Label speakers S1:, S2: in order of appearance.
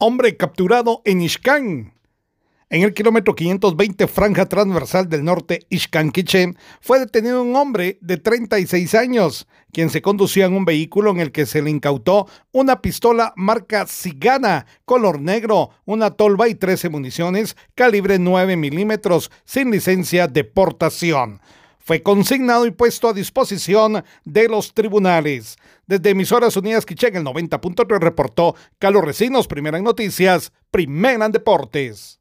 S1: Hombre capturado en Ixcán. En el kilómetro 520 franja transversal del norte Ixcanquiche fue detenido un hombre de 36 años, quien se conducía en un vehículo en el que se le incautó una pistola marca Cigana, color negro, una tolva y 13 municiones calibre 9 milímetros sin licencia de portación fue consignado y puesto a disposición de los tribunales. Desde Emisoras Unidas Quichén, el 90.3 reportó Carlos Recinos, primera en noticias, primera en deportes.